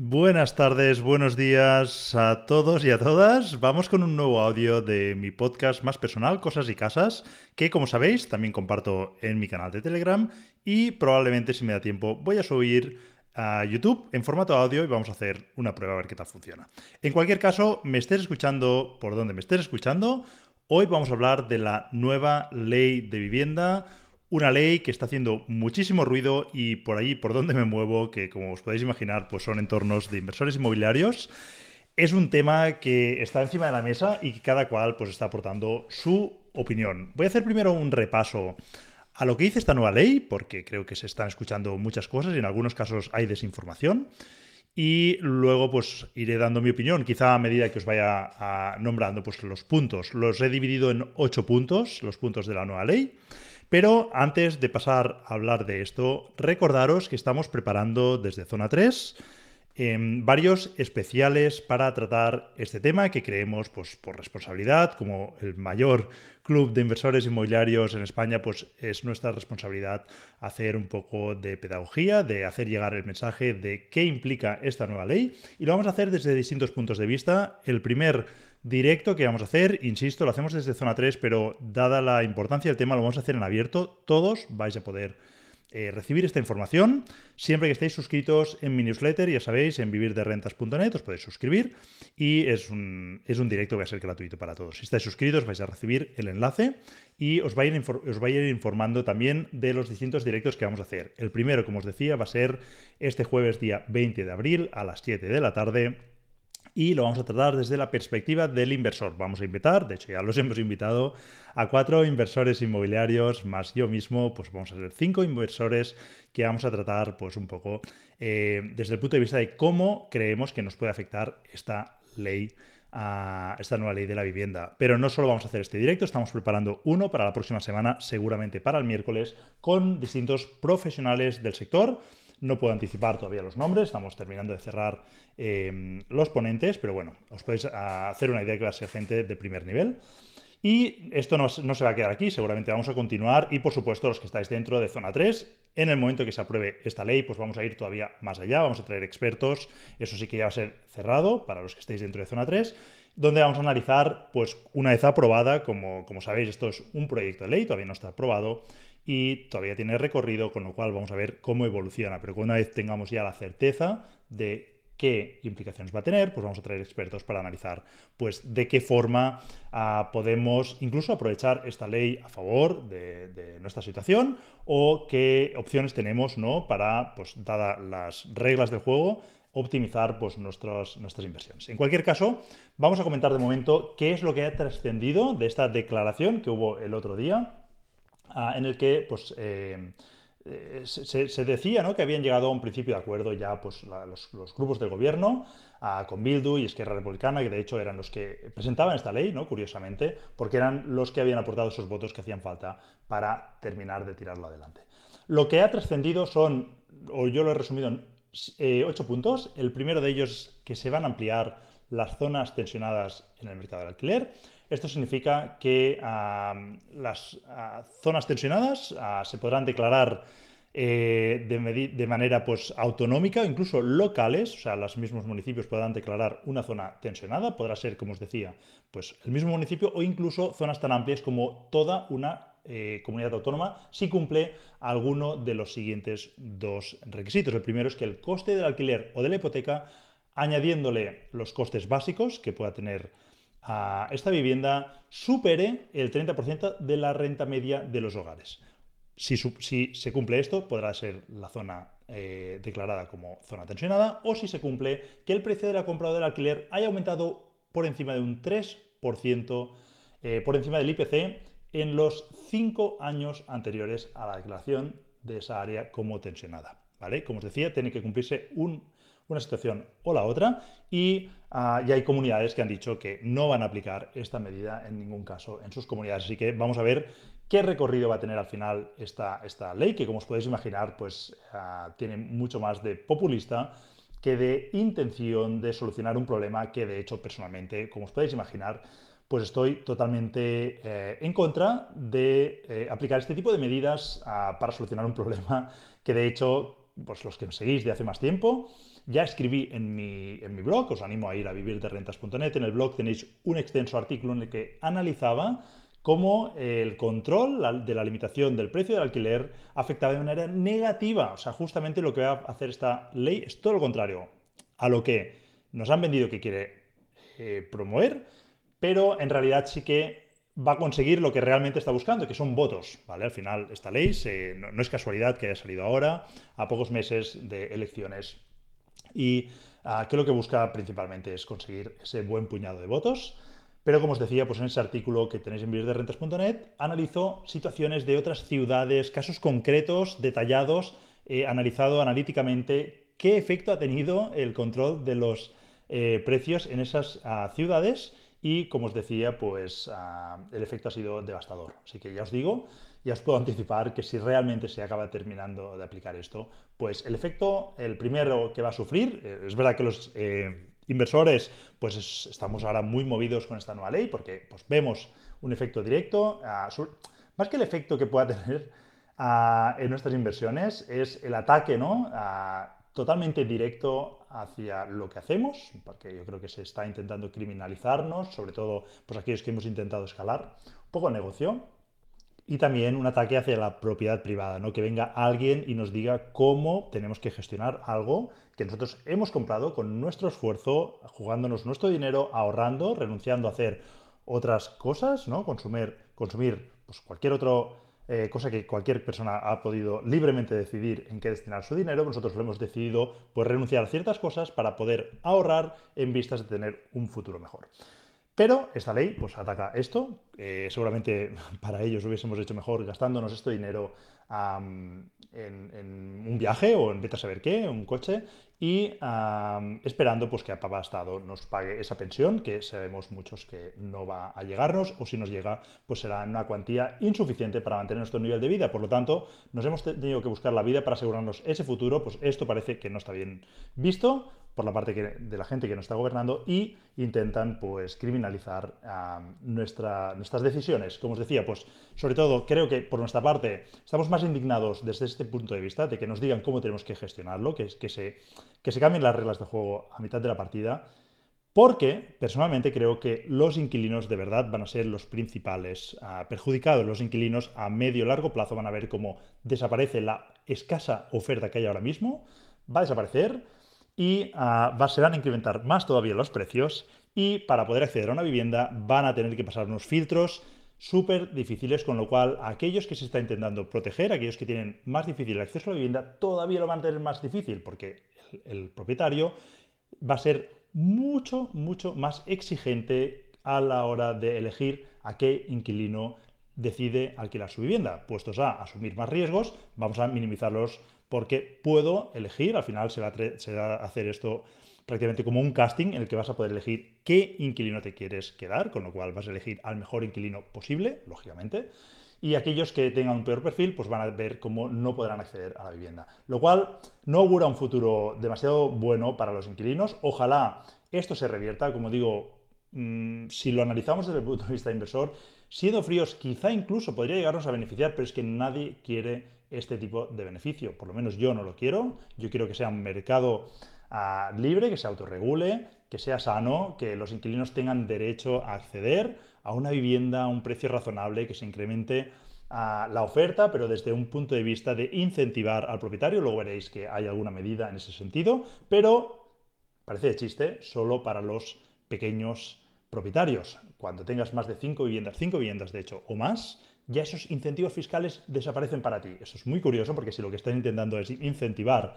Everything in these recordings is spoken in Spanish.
Buenas tardes, buenos días a todos y a todas. Vamos con un nuevo audio de mi podcast más personal, Cosas y Casas, que como sabéis también comparto en mi canal de Telegram y probablemente si me da tiempo voy a subir a YouTube en formato audio y vamos a hacer una prueba a ver qué tal funciona. En cualquier caso, me estés escuchando por donde me estés escuchando, hoy vamos a hablar de la nueva ley de vivienda una ley que está haciendo muchísimo ruido y por ahí, por donde me muevo, que como os podéis imaginar, pues son entornos de inversores inmobiliarios, es un tema que está encima de la mesa y que cada cual pues está aportando su opinión. Voy a hacer primero un repaso a lo que dice esta nueva ley, porque creo que se están escuchando muchas cosas y en algunos casos hay desinformación. Y luego pues iré dando mi opinión, quizá a medida que os vaya nombrando pues, los puntos. Los he dividido en ocho puntos, los puntos de la nueva ley. Pero antes de pasar a hablar de esto, recordaros que estamos preparando desde Zona 3 em, varios especiales para tratar este tema que creemos pues, por responsabilidad, como el mayor club de inversores inmobiliarios en España, pues es nuestra responsabilidad hacer un poco de pedagogía, de hacer llegar el mensaje de qué implica esta nueva ley y lo vamos a hacer desde distintos puntos de vista. El primer directo que vamos a hacer. Insisto, lo hacemos desde zona 3, pero dada la importancia del tema, lo vamos a hacer en abierto. Todos vais a poder eh, recibir esta información. Siempre que estéis suscritos en mi newsletter, ya sabéis, en vivirderrentas.net os podéis suscribir y es un, es un directo que va a ser gratuito para todos. Si estáis suscritos vais a recibir el enlace y os va, a ir, os va a ir informando también de los distintos directos que vamos a hacer. El primero, como os decía, va a ser este jueves día 20 de abril a las 7 de la tarde y lo vamos a tratar desde la perspectiva del inversor. Vamos a invitar, de hecho ya los hemos invitado, a cuatro inversores inmobiliarios, más yo mismo, pues vamos a ser cinco inversores que vamos a tratar pues un poco eh, desde el punto de vista de cómo creemos que nos puede afectar esta ley esta nueva ley de la vivienda. Pero no solo vamos a hacer este directo, estamos preparando uno para la próxima semana, seguramente para el miércoles, con distintos profesionales del sector no puedo anticipar todavía los nombres, estamos terminando de cerrar eh, los ponentes, pero bueno, os podéis ah, hacer una idea que va a ser gente de primer nivel. Y esto no, se va a quedar aquí, seguramente vamos a continuar y por supuesto los que estáis dentro de zona 3, en el momento que se apruebe esta ley, pues vamos a ir todavía más allá, vamos a traer expertos, eso sí que ya va a ser cerrado para los que estéis dentro de zona 3, donde vamos a analizar, pues una vez aprobada, como, como sabéis, esto es un proyecto de ley, todavía no está aprobado, y todavía tiene recorrido, con lo cual vamos a ver cómo evoluciona. Pero una vez tengamos ya la certeza de qué implicaciones va a tener, pues vamos a traer expertos para analizar pues de qué forma ah, podemos incluso aprovechar esta ley a favor de, nuestra situación o qué opciones tenemos ¿no? para, pues dadas las reglas del juego, optimizar pues, nuestras inversiones. En cualquier caso, vamos a comentar de momento qué es lo que ha trascendido de esta declaración que hubo el otro día En el que pues, eh, eh, se, decía ¿no? que habían llegado a un principio de acuerdo ya pues, los, grupos del gobierno con Bildu y Esquerra Republicana, que de hecho eran los que presentaban esta ley, ¿no? curiosamente, porque eran los que habían aportado esos votos que hacían falta para terminar de tirarlo adelante. Lo que ha trascendido son, o yo lo he resumido en eh, ocho puntos. El primero de ellos que se van a ampliar las zonas tensionadas en el mercado del alquiler. Esto significa que las zonas tensionadas se podrán declarar eh, de, manera pues, autonómica incluso locales, o sea, los mismos municipios podrán declarar una zona tensionada, podrá ser, como os decía, pues el mismo municipio o incluso zonas tan amplias como toda una eh, comunidad autónoma si cumple alguno de los siguientes dos requisitos. El primero es que el coste del alquiler o de la hipoteca, añadiéndole los costes básicos que pueda tener a esta vivienda supere el 30% de la renta media de los hogares. Si, se cumple esto, podrá ser la zona eh, declarada como zona tensionada o si se cumple que el precio de la compra o del alquiler haya aumentado por encima de un 3% eh, por encima del IPC en los cinco años anteriores a la declaración de esa área como tensionada. ¿vale? Como os decía, tiene que cumplirse un una situación o la otra y ya hay comunidades que han dicho que no van a aplicar esta medida en ningún caso en sus comunidades. Así que vamos a ver qué recorrido va a tener al final esta, esta ley, que como os podéis imaginar, pues ah, tiene mucho más de populista que de intención de solucionar un problema que de hecho personalmente, como os podéis imaginar, pues estoy totalmente eh, en contra de eh, aplicar este tipo de medidas ah, para solucionar un problema que de hecho pues los que me seguís de hace más tiempo, ya escribí en mi, en mi blog, os animo a ir a vivirderrentas.net, en el blog tenéis un extenso artículo en el que analizaba cómo el control de la limitación del precio del alquiler afectaba de manera negativa. O sea, justamente lo que va a hacer esta ley es todo lo contrario a lo que nos han vendido que quiere eh, promover, pero en realidad sí que va a conseguir lo que realmente está buscando, que son votos. ¿vale? Al final, esta ley no, es casualidad que haya salido ahora, a pocos meses de elecciones. Y uh, que lo que busca principalmente es conseguir ese buen puñado de votos. Pero como os decía, pues en ese artículo que tenéis en vivirderrentas.net, analizó situaciones de otras ciudades, casos concretos, detallados, he analizado analíticamente qué efecto ha tenido el control de los eh, precios en esas ah, ciudades y, como os decía, pues ah, el efecto ha sido devastador. Así que ya os digo, ya os puedo anticipar que si realmente se acaba terminando de aplicar esto, pues el efecto, el primero que va a sufrir, eh, es verdad que los eh, inversores, pues estamos ahora muy movidos con esta nueva ley porque pues, vemos un efecto directo. más que el efecto que pueda tener en nuestras inversiones, es el ataque ¿no? totalmente directo hacia lo que hacemos, porque yo creo que se está intentando criminalizarnos, sobre todo pues, aquellos que hemos intentado escalar, un poco negocio, y también un ataque hacia la propiedad privada, ¿no? que venga alguien y nos diga cómo tenemos que gestionar algo que nosotros hemos comprado con nuestro esfuerzo, jugándonos nuestro dinero, ahorrando, renunciando a hacer otras cosas, ¿no? consumir, consumir pues, cualquier otro eh, cosa que cualquier persona ha podido libremente decidir en qué destinar su dinero, nosotros lo hemos decidido pues, renunciar a ciertas cosas para poder ahorrar en vistas de tener un futuro mejor. Pero esta ley pues, ataca esto. Seguramente para ellos hubiésemos hecho mejor gastándonos este dinero en, un viaje o en vete a saber qué, un coche, y esperando pues, que a papá Estado nos pague esa pensión, que sabemos muchos que no va a llegarnos, o si nos llega, pues será una cuantía insuficiente para mantener nuestro nivel de vida. Por lo tanto, nos hemos tenido que buscar la vida para asegurarnos ese futuro, pues esto parece que no está bien visto por la parte de la gente que nos está gobernando y intentan pues criminalizar nuestras decisiones. Como os decía, pues sobre todo creo que por nuestra parte estamos más indignados desde este punto de vista de que nos digan cómo tenemos que gestionarlo, que, que, se, que se cambien las reglas de juego a mitad de la partida, porque personalmente creo que los inquilinos de verdad van a ser los principales ah, perjudicados. Los inquilinos a medio largo plazo van a ver cómo desaparece la escasa oferta que hay ahora mismo, va a desaparecer y uh, se van a incrementar más todavía los precios y para poder acceder a una vivienda van a tener que pasar unos filtros súper difíciles, con lo cual aquellos que se está intentando proteger, aquellos que tienen más difícil el acceso a la vivienda, todavía lo van a tener más difícil porque el, propietario va a ser mucho, mucho más exigente a la hora de elegir a qué inquilino decide alquilar su vivienda. Puestos a asumir más riesgos, vamos a minimizarlos porque puedo elegir, al final se va, a, hacer esto prácticamente como un casting en el que vas a poder elegir qué inquilino te quieres quedar, con lo cual vas a elegir al mejor inquilino posible, lógicamente, y aquellos que tengan un peor perfil pues van a ver cómo no podrán acceder a la vivienda. Lo cual no augura un futuro demasiado bueno para los inquilinos. Ojalá esto se revierta, como digo, mm, si lo analizamos desde el punto de vista de inversor, siendo fríos quizá incluso podría llegarnos a beneficiar, pero es que nadie quiere este tipo de beneficio. Por lo menos yo no lo quiero. Yo quiero que sea un mercado ah, libre, que se autorregule, que sea sano, que los inquilinos tengan derecho a acceder a una vivienda a un precio razonable, que se incremente ah, la oferta, pero desde un punto de vista de incentivar al propietario. Luego veréis que hay alguna medida en ese sentido, pero parece de chiste, solo para los pequeños propietarios. Cuando tengas más de cinco viviendas, cinco viviendas de hecho, o más, ya esos incentivos fiscales desaparecen para ti. Eso es muy curioso porque si lo que están intentando es incentivar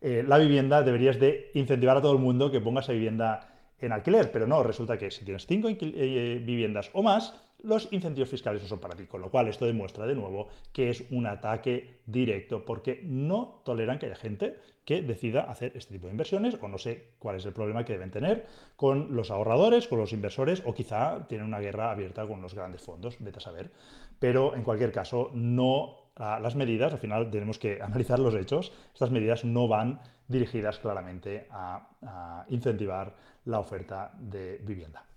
eh, la vivienda, deberías de incentivar a todo el mundo que ponga esa vivienda en alquiler, pero no, resulta que si tienes cinco eh, viviendas o más, los incentivos fiscales no son para ti, con lo cual esto demuestra de nuevo que es un ataque directo porque no toleran que haya gente que decida hacer este tipo de inversiones o no sé cuál es el problema que deben tener con los ahorradores, con los inversores o quizá tienen una guerra abierta con los grandes fondos, vete a saber. Pero en cualquier caso, no las medidas, al final tenemos que analizar los hechos, estas medidas no van dirigidas claramente a incentivar la oferta de vivienda.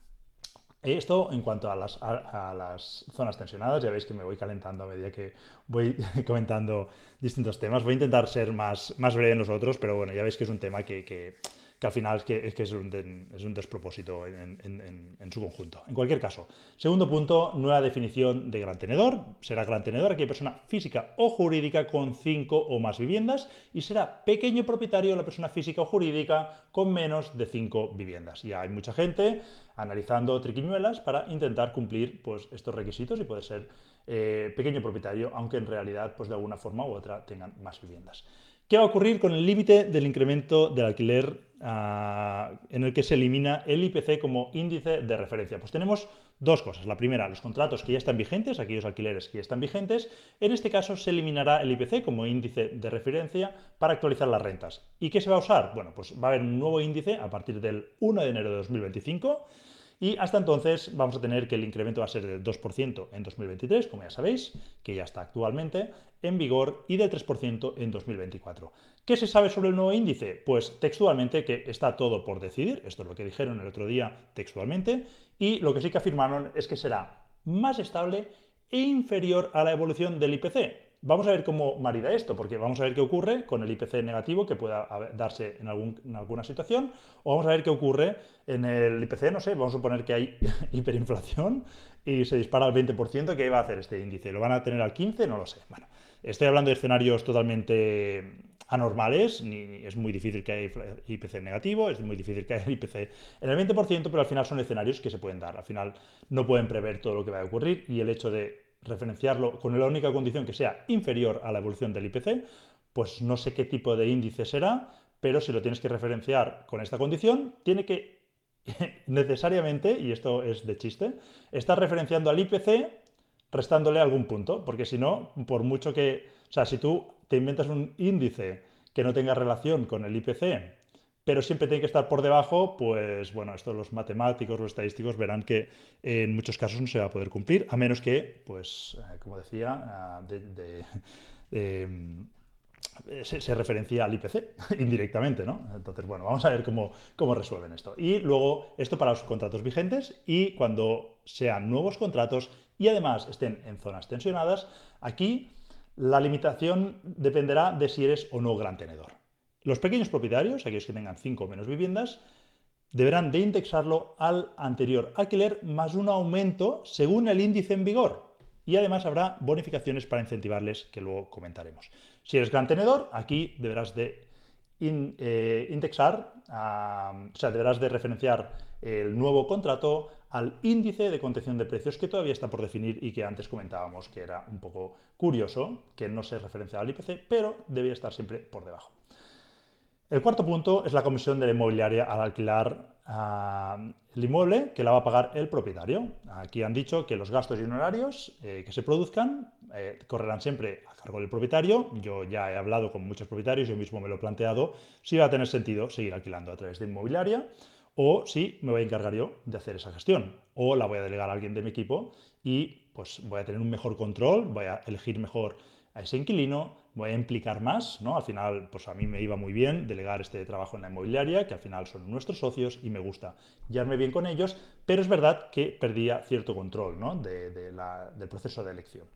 Esto en cuanto a las, a, las, zonas tensionadas, ya veis que me voy calentando a medida que voy comentando distintos temas. Voy a intentar ser más, más breve en los otros, pero bueno, ya veis que es un tema que, que que al final es que es, que es, un, es un, despropósito en, su conjunto. En cualquier caso, segundo punto, nueva definición de gran tenedor. Será gran tenedor aquella persona física o jurídica con cinco o más viviendas y será pequeño propietario la persona física o jurídica con menos de cinco viviendas. Ya hay mucha gente analizando triquiñuelas para intentar cumplir pues, estos requisitos y poder ser eh, pequeño propietario, aunque en realidad pues, de alguna forma u otra tengan más viviendas. ¿Qué va a ocurrir con el límite del incremento del alquiler ah, en el que se elimina el IPC como índice de referencia? Pues tenemos dos cosas. La primera, los contratos que ya están vigentes, aquellos alquileres que ya están vigentes. En este caso se eliminará el IPC como índice de referencia para actualizar las rentas. ¿Y qué se va a usar? Bueno, pues va a haber un nuevo índice a partir del 1 de enero de 2025 y hasta entonces vamos a tener que el incremento va a ser del 2% en 2023, como ya sabéis, que ya está actualmente en vigor, y del 3% en 2024. ¿Qué se sabe sobre el nuevo índice? Pues textualmente que está todo por decidir, esto es lo que dijeron el otro día textualmente, y lo que sí que afirmaron es que será más estable e inferior a la evolución del IPC. Vamos a ver cómo marida esto, porque vamos a ver qué ocurre con el IPC negativo que pueda darse en, alguna situación, o vamos a ver qué ocurre en el IPC, no sé, vamos a suponer que hay hiperinflación y se dispara al 20%, ¿qué va a hacer este índice? ¿Lo van a tener al 15%? No lo sé. Bueno, estoy hablando de escenarios totalmente anormales, ni, es muy difícil que haya IPC negativo, es muy difícil que haya IPC en el 20%, pero al final son escenarios que se pueden dar. Al final no pueden prever todo lo que va a ocurrir y el hecho de referenciarlo con la única condición que sea inferior a la evolución del IPC, pues no sé qué tipo de índice será, pero si lo tienes que referenciar con esta condición, tiene que necesariamente, y esto es de chiste, estar referenciando al IPC restándole algún punto, porque si no, por mucho que, o sea, si tú te inventas un índice que no tenga relación con el IPC pero siempre tiene que estar por debajo, pues bueno, esto los matemáticos, los estadísticos verán que en muchos casos no se va a poder cumplir, a menos que, pues, eh, como decía, ah, se, referencia al IPC indirectamente, ¿no? Entonces, bueno, vamos a ver cómo, cómo resuelven esto. Y luego, esto para los contratos vigentes y cuando sean nuevos contratos y además estén en zonas tensionadas, aquí la limitación dependerá de si eres o no gran tenedor. Los pequeños propietarios, aquellos que tengan 5 o menos viviendas, deberán de indexarlo al anterior alquiler más un aumento según el índice en vigor. Y además habrá bonificaciones para incentivarles, que luego comentaremos. Si eres gran tenedor, aquí deberás de eh, indexar, o sea, deberás de referenciar el nuevo contrato al índice de contención de precios que todavía está por definir y que antes comentábamos que era un poco curioso, que no se referencia al IPC, pero debía estar siempre por debajo. El cuarto punto es la comisión de la inmobiliaria al alquilar ah, el inmueble que la va a pagar el propietario. Aquí han dicho que los gastos y honorarios eh, que se produzcan eh, correrán siempre a cargo del propietario. Yo ya he hablado con muchos propietarios, yo mismo me lo he planteado, si va a tener sentido seguir alquilando a través de inmobiliaria o si me voy a encargar yo de hacer esa gestión o la voy a delegar a alguien de mi equipo y pues voy a tener un mejor control, voy a elegir mejor a ese inquilino, voy a implicar más, ¿no? Al final, pues a mí me iba muy bien delegar este trabajo en la inmobiliaria, que al final son nuestros socios y me gusta llevarme bien con ellos, pero es verdad que perdía cierto control, ¿no? del proceso de elección.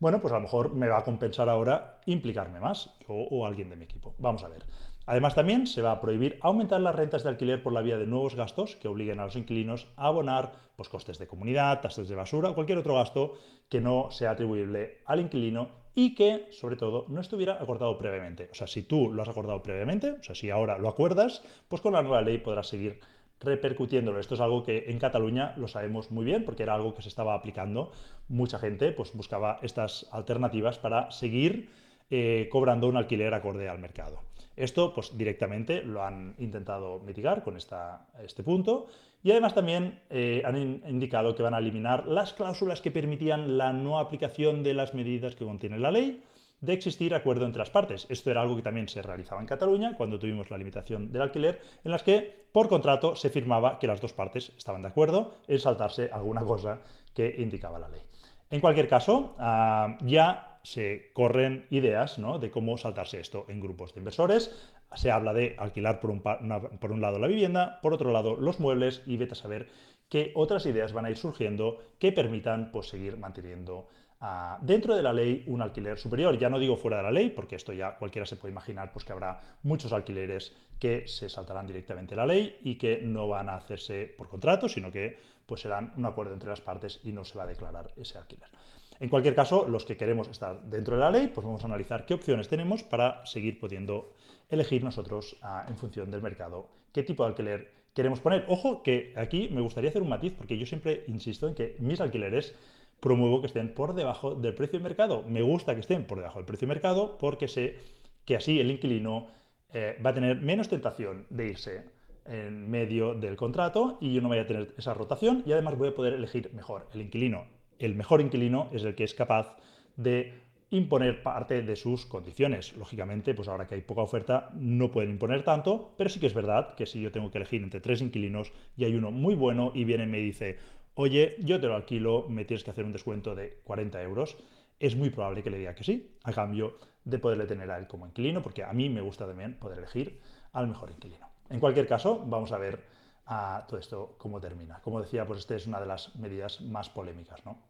Bueno, pues a lo mejor me va a compensar ahora implicarme más, o, alguien de mi equipo. Vamos a ver. Además, también se va a prohibir aumentar las rentas de alquiler por la vía de nuevos gastos que obliguen a los inquilinos a abonar pues, costes de comunidad, tasas de basura o cualquier otro gasto que no sea atribuible al inquilino y que, sobre todo, no estuviera acordado previamente. O sea, si tú lo has acordado previamente, o sea, si ahora lo acuerdas, pues con la nueva ley podrás seguir repercutiéndolo. Esto es algo que en Cataluña lo sabemos muy bien porque era algo que se estaba aplicando. Mucha gente pues, buscaba estas alternativas para seguir eh, cobrando un alquiler acorde al mercado. Esto pues, directamente lo han intentado mitigar con este punto y además también eh, han indicado que van a eliminar las cláusulas que permitían la no aplicación de las medidas que contiene la ley de existir acuerdo entre las partes. Esto era algo que también se realizaba en Cataluña cuando tuvimos la limitación del alquiler, en las que por contrato se firmaba que las dos partes estaban de acuerdo en saltarse alguna cosa que indicaba la ley. En cualquier caso, ah, ya se corren ideas de cómo saltarse esto en grupos de inversores. se habla de alquilar por un, lado la vivienda, por otro lado los muebles y vete a saber qué otras ideas van a ir surgiendo que permitan pues, seguir manteniendo dentro de la ley un alquiler superior. Ya no digo fuera de la ley, porque esto ya cualquiera se puede imaginar pues, que habrá muchos alquileres que se saltarán directamente la ley y que no van a hacerse por contrato, sino que pues, serán un acuerdo entre las partes y no se va a declarar ese alquiler. En cualquier caso, los que queremos estar dentro de la ley, pues vamos a analizar qué opciones tenemos para seguir pudiendo elegir nosotros ah, en función del mercado qué tipo de alquiler queremos poner. Ojo que aquí me gustaría hacer un matiz porque yo siempre insisto en que mis alquileres promuevo que estén por debajo del precio de mercado. Me gusta que estén por debajo del precio de mercado porque sé que así el inquilino eh, va a tener menos tentación de irse en medio del contrato y yo no voy a tener esa rotación y además voy a poder elegir mejor. El inquilino, el mejor inquilino es el que es capaz de imponer parte de sus condiciones. Lógicamente, pues ahora que hay poca oferta, no pueden imponer tanto, pero sí que es verdad que si yo tengo que elegir entre tres inquilinos y hay uno muy bueno y viene y me dice, oye, yo te lo alquilo, me tienes que hacer un descuento de 40 euros, es muy probable que le diga que sí, a cambio de poderle tener a él como inquilino, porque a mí me gusta también poder elegir al mejor inquilino. En cualquier caso, vamos a ver a todo esto cómo termina. Como decía, pues esta es una de las medidas más polémicas, ¿no?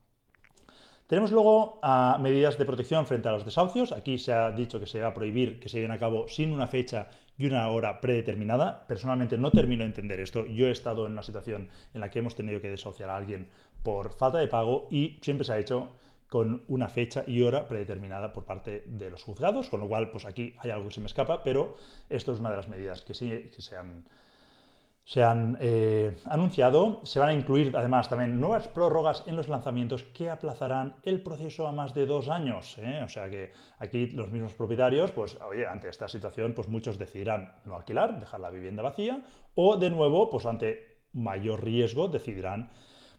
Tenemos luego medidas de protección frente a los desahucios. Aquí se ha dicho que se va a prohibir que se lleven a cabo sin una fecha y una hora predeterminada. Personalmente no termino de entender esto. Yo he estado en una situación en la que hemos tenido que desahuciar a alguien por falta de pago y siempre se ha hecho con una fecha y hora predeterminada por parte de los juzgados, con lo cual pues aquí hay algo que se me escapa, pero esto es una de las medidas que sí que se han se han eh, anunciado. Se van a incluir además también nuevas prórrogas en los lanzamientos que aplazarán el proceso a más de dos años. ¿eh? O sea que aquí los mismos propietarios, pues oye, ante esta situación, pues muchos decidirán no alquilar, dejar la vivienda vacía, o de nuevo, pues ante mayor riesgo, decidirán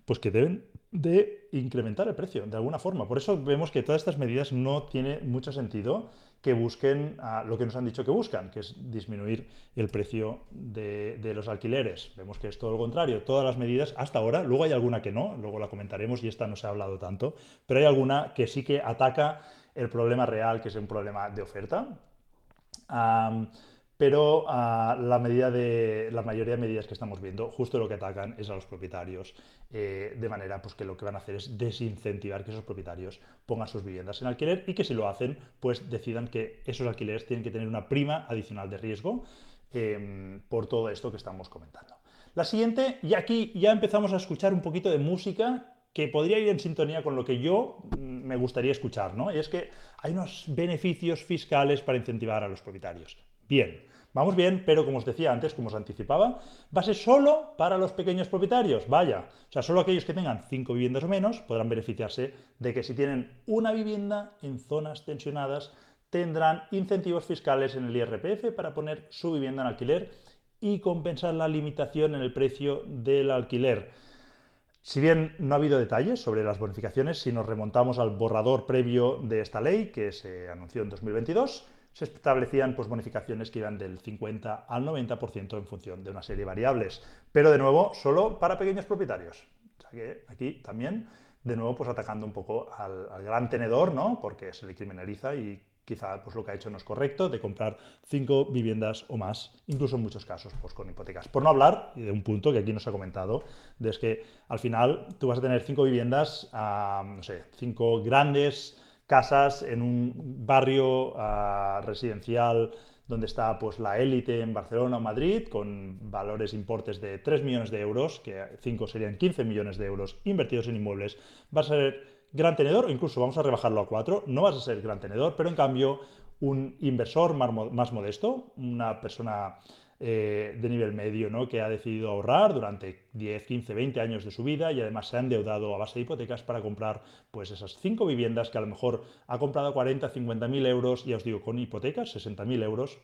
pues que deben de incrementar el precio de alguna forma. Por eso vemos que todas estas medidas no tienen mucho sentido que busquen lo que nos han dicho que buscan, que es disminuir el precio de, los alquileres. Vemos que es todo lo contrario, todas las medidas hasta ahora, luego hay alguna que no, luego la comentaremos y esta no se ha hablado tanto, pero hay alguna que sí que ataca el problema real, que es un problema de oferta pero ah, la, medida de, la mayoría de medidas que estamos viendo, justo lo que atacan es a los propietarios, eh, de manera pues, que lo que van a hacer es desincentivar que esos propietarios pongan sus viviendas en alquiler y que si lo hacen, pues decidan que esos alquileres tienen que tener una prima adicional de riesgo em, por todo esto que estamos comentando. La siguiente, y aquí ya empezamos a escuchar un poquito de música que podría ir en sintonía con lo que yo mm, me gustaría escuchar, ¿no? Y es que hay unos beneficios fiscales para incentivar a los propietarios. Bien, Vamos bien, pero como os decía antes, como os anticipaba, va a ser solo para los pequeños propietarios. Vaya, o sea, solo aquellos que tengan cinco viviendas o menos podrán beneficiarse de que si tienen una vivienda en zonas tensionadas, tendrán incentivos fiscales en el IRPF para poner su vivienda en alquiler y compensar la limitación en el precio del alquiler. Si bien no ha habido detalles sobre las bonificaciones, si nos remontamos al borrador previo de esta ley que se anunció en 2022, se establecían pues, bonificaciones que iban del 50 al 90% en función de una serie de variables. Pero de nuevo, solo para pequeños propietarios. O sea que aquí también, de nuevo, pues atacando un poco al, gran tenedor, ¿no? Porque se le criminaliza y quizá pues, lo que ha hecho no es correcto, de comprar cinco viviendas o más, incluso en muchos casos pues, con hipotecas. Por no hablar, de un punto que aquí nos ha comentado, de es que al final tú vas a tener cinco viviendas, no sé, cinco grandes casas en un barrio ah, residencial donde está pues, la élite en Barcelona o Madrid, con valores importes de 3 millones de euros, que 5 serían 15 millones de euros invertidos en inmuebles, vas a ser gran tenedor, incluso vamos a rebajarlo a 4, no vas a ser gran tenedor, pero en cambio un inversor más modesto, una persona eh, de nivel medio, ¿no? que ha decidido ahorrar durante 10, 15, 20 años de su vida y además se ha endeudado a base de hipotecas para comprar pues, esas cinco viviendas que a lo mejor ha comprado 40, 50 mil euros, ya os digo, con hipotecas, 60 mil euros,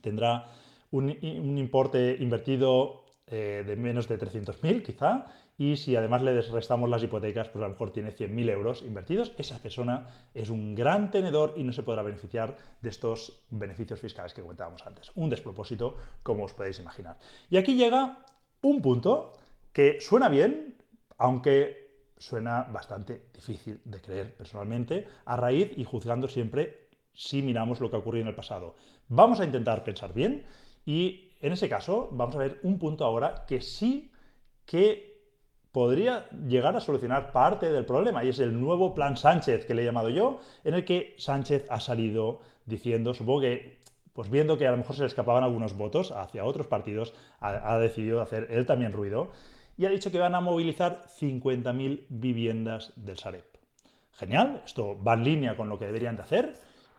tendrá un, importe invertido eh, de menos de 300.000 quizá y si además le restamos las hipotecas, pues a lo mejor tiene 100.000 euros invertidos, esa persona es un gran tenedor y no se podrá beneficiar de estos beneficios fiscales que comentábamos antes. Un despropósito, como os podéis imaginar. Y aquí llega un punto que suena bien, aunque suena bastante difícil de creer personalmente, a raíz y juzgando siempre si miramos lo que ha ocurrido en el pasado. Vamos a intentar pensar bien y en ese caso vamos a ver un punto ahora que sí que podría llegar a solucionar parte del problema y es el nuevo plan Sánchez que le he llamado yo, en el que Sánchez ha salido diciendo, supongo que pues viendo que a lo mejor se le escapaban algunos votos hacia otros partidos, ha, decidido hacer él también ruido y ha dicho que van a movilizar 50.000 viviendas del Sareb. Genial, esto va en línea con lo que deberían de hacer.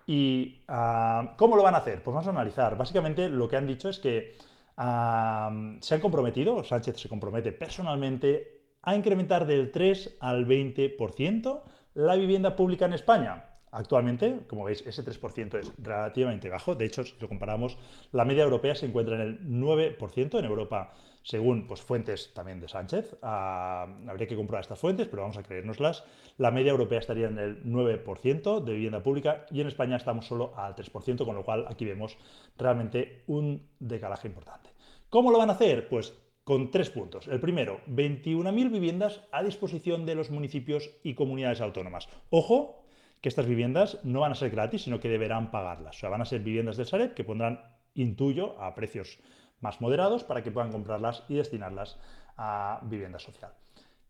¿Y ah, cómo lo van a hacer? Pues vamos a analizar. Básicamente lo que han dicho es que ah, se han comprometido, Sánchez se compromete personalmente a incrementar del 3 al 20% la vivienda pública en España. Actualmente, como veis, ese 3% es relativamente bajo. De hecho, si lo comparamos, la media europea se encuentra en el 9%. En Europa, según pues, fuentes también de Sánchez, ah, habría que comprobar estas fuentes, pero vamos a creérnoslas. La media europea estaría en el 9% de vivienda pública y en España estamos solo al 3%, con lo cual aquí vemos realmente un decalaje importante. ¿Cómo lo van a hacer? Pues con tres puntos. El primero, 21.000 viviendas a disposición de los municipios y comunidades autónomas. Ojo, que estas viviendas no van a ser gratis, sino que deberán pagarlas. O sea, van a ser viviendas del Sareb que pondrán, intuyo, a precios más moderados para que puedan comprarlas y destinarlas a vivienda social.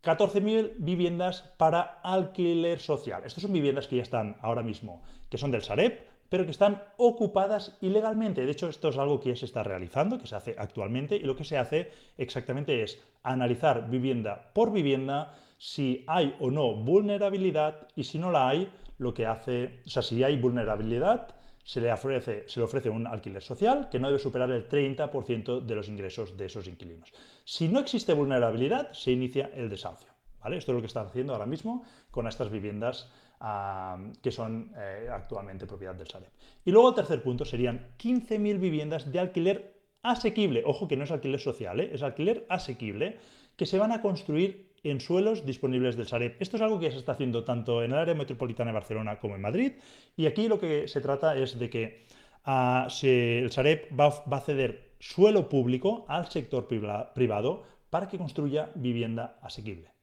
14.000 viviendas para alquiler social. Estas son viviendas que ya están ahora mismo, que son del Sareb, pero que están ocupadas ilegalmente. De hecho, esto es algo que ya se está realizando, que se hace actualmente, y lo que se hace exactamente es analizar vivienda por vivienda si hay o no vulnerabilidad y si no la hay, lo que hace, o sea, si hay vulnerabilidad, se le ofrece, se le ofrece un alquiler social que no debe superar el 30% de los ingresos de esos inquilinos. Si no existe vulnerabilidad, se inicia el desahucio. ¿vale? Esto es lo que están haciendo ahora mismo con estas viviendas ah, que son eh, actualmente propiedad del Sareb. Y luego el tercer punto serían 15.000 viviendas de alquiler asequible. Ojo que no es alquiler social, ¿eh? es alquiler asequible que se van a construir en suelos disponibles del Sareb. Esto es algo que se está haciendo tanto en el área metropolitana de Barcelona como en Madrid. Y aquí lo que se trata es de que ah, el Sareb va, a ceder suelo público al sector privado para que construya vivienda asequible.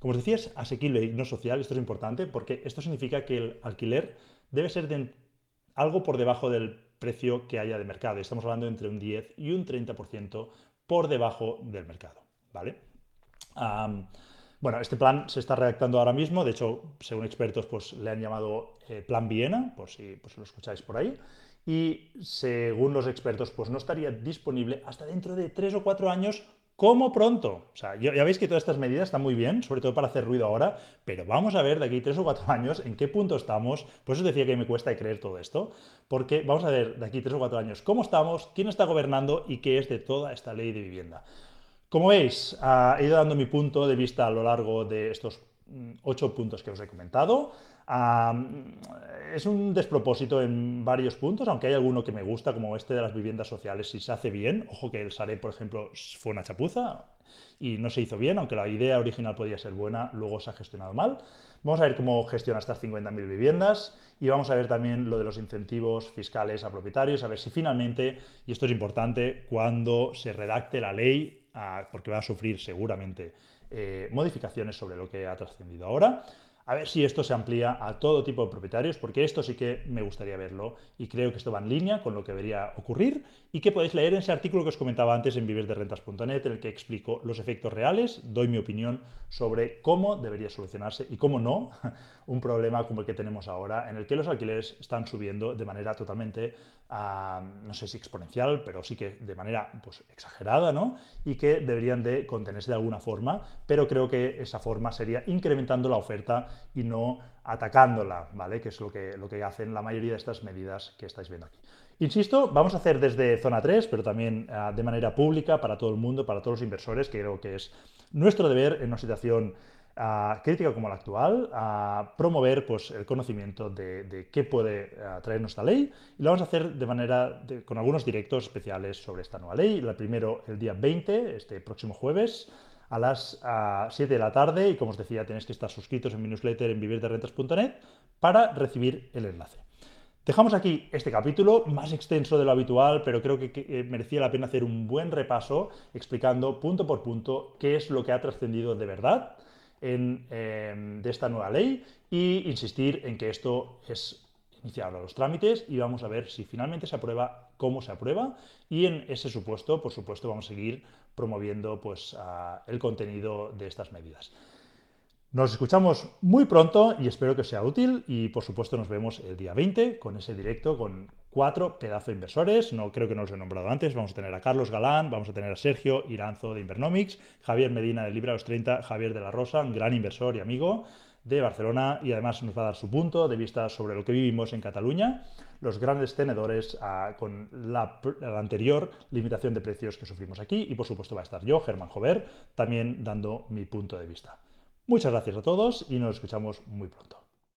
Como os decía, es asequible y no social. Esto es importante porque esto significa que el alquiler debe ser algo por debajo del precio que haya de mercado. Estamos hablando entre un 10 y un 30% por debajo del mercado. ¿vale? bueno, este plan se está redactando ahora mismo, de hecho, según expertos, pues le han llamado eh, Plan Viena, por si pues, lo escucháis por ahí, y según los expertos, pues no estaría disponible hasta dentro de tres o cuatro años como pronto. O sea, ya, veis que todas estas medidas están muy bien, sobre todo para hacer ruido ahora, pero vamos a ver de aquí tres o cuatro años en qué punto estamos. Por eso os decía que me cuesta creer todo esto, porque vamos a ver de aquí tres o cuatro años cómo estamos, quién está gobernando y qué es de toda esta ley de vivienda. Como veis, ah, he ido dando mi punto de vista a lo largo de estos mm, ocho puntos que os he comentado. Ah, es un despropósito en varios puntos, aunque hay alguno que me gusta, como este de las viviendas sociales, si se hace bien. Ojo que el SARE, por ejemplo, fue una chapuza y no se hizo bien, aunque la idea original podía ser buena, luego se ha gestionado mal. Vamos a ver cómo gestiona estas 50.000 viviendas y vamos a ver también lo de los incentivos fiscales a propietarios, a ver si finalmente, y esto es importante, cuando se redacte la ley, porque va a sufrir seguramente eh, modificaciones sobre lo que ha trascendido ahora. A ver si esto se amplía a todo tipo de propietarios, porque esto sí que me gustaría verlo y creo que esto va en línea con lo que debería ocurrir y que podéis leer en ese artículo que os comentaba antes en viversderentas.net, en el que explico los efectos reales, doy mi opinión sobre cómo debería solucionarse y cómo no un problema como el que tenemos ahora, en el que los alquileres están subiendo de manera totalmente no sé si exponencial, pero sí que de manera pues, exagerada, ¿no? Y que deberían de contenerse de alguna forma, pero creo que esa forma sería incrementando la oferta y no atacándola, ¿vale? Que es lo que, lo que hacen la mayoría de estas medidas que estáis viendo aquí. Insisto, vamos a hacer desde zona 3, pero también ah, de manera pública para todo el mundo, para todos los inversores, que creo que es nuestro deber en una situación crítica como la actual, a promover pues, el conocimiento de, qué puede traer nuestra ley y lo vamos a hacer de manera con algunos directos especiales sobre esta nueva ley. El primero el día 20, este próximo jueves, a las 7 de la tarde y como os decía tenéis que estar suscritos en mi newsletter en vivirderentas.net para recibir el enlace. Dejamos aquí este capítulo, más extenso de lo habitual, pero creo que, merecía la pena hacer un buen repaso explicando punto por punto qué es lo que ha trascendido de verdad Em, de esta nueva ley y insistir en que esto es iniciar los trámites y vamos a ver si finalmente se aprueba, cómo se aprueba y en ese supuesto, por supuesto, vamos a seguir promoviendo pues, el contenido de estas medidas. Nos escuchamos muy pronto y espero que sea útil y por supuesto nos vemos el día 20 con ese directo con cuatro pedazos de inversores, no creo que no los he nombrado antes, vamos a tener a Carlos Galán, vamos a tener a Sergio Iranzo de Invernomics, Javier Medina de Libra los 30, Javier de la Rosa, un gran inversor y amigo de Barcelona y además nos va a dar su punto de vista sobre lo que vivimos en Cataluña, los grandes tenedores ah, con la, la, anterior limitación de precios que sufrimos aquí y por supuesto va a estar yo, Germán Jover, también dando mi punto de vista. Muchas gracias a todos y nos escuchamos muy pronto.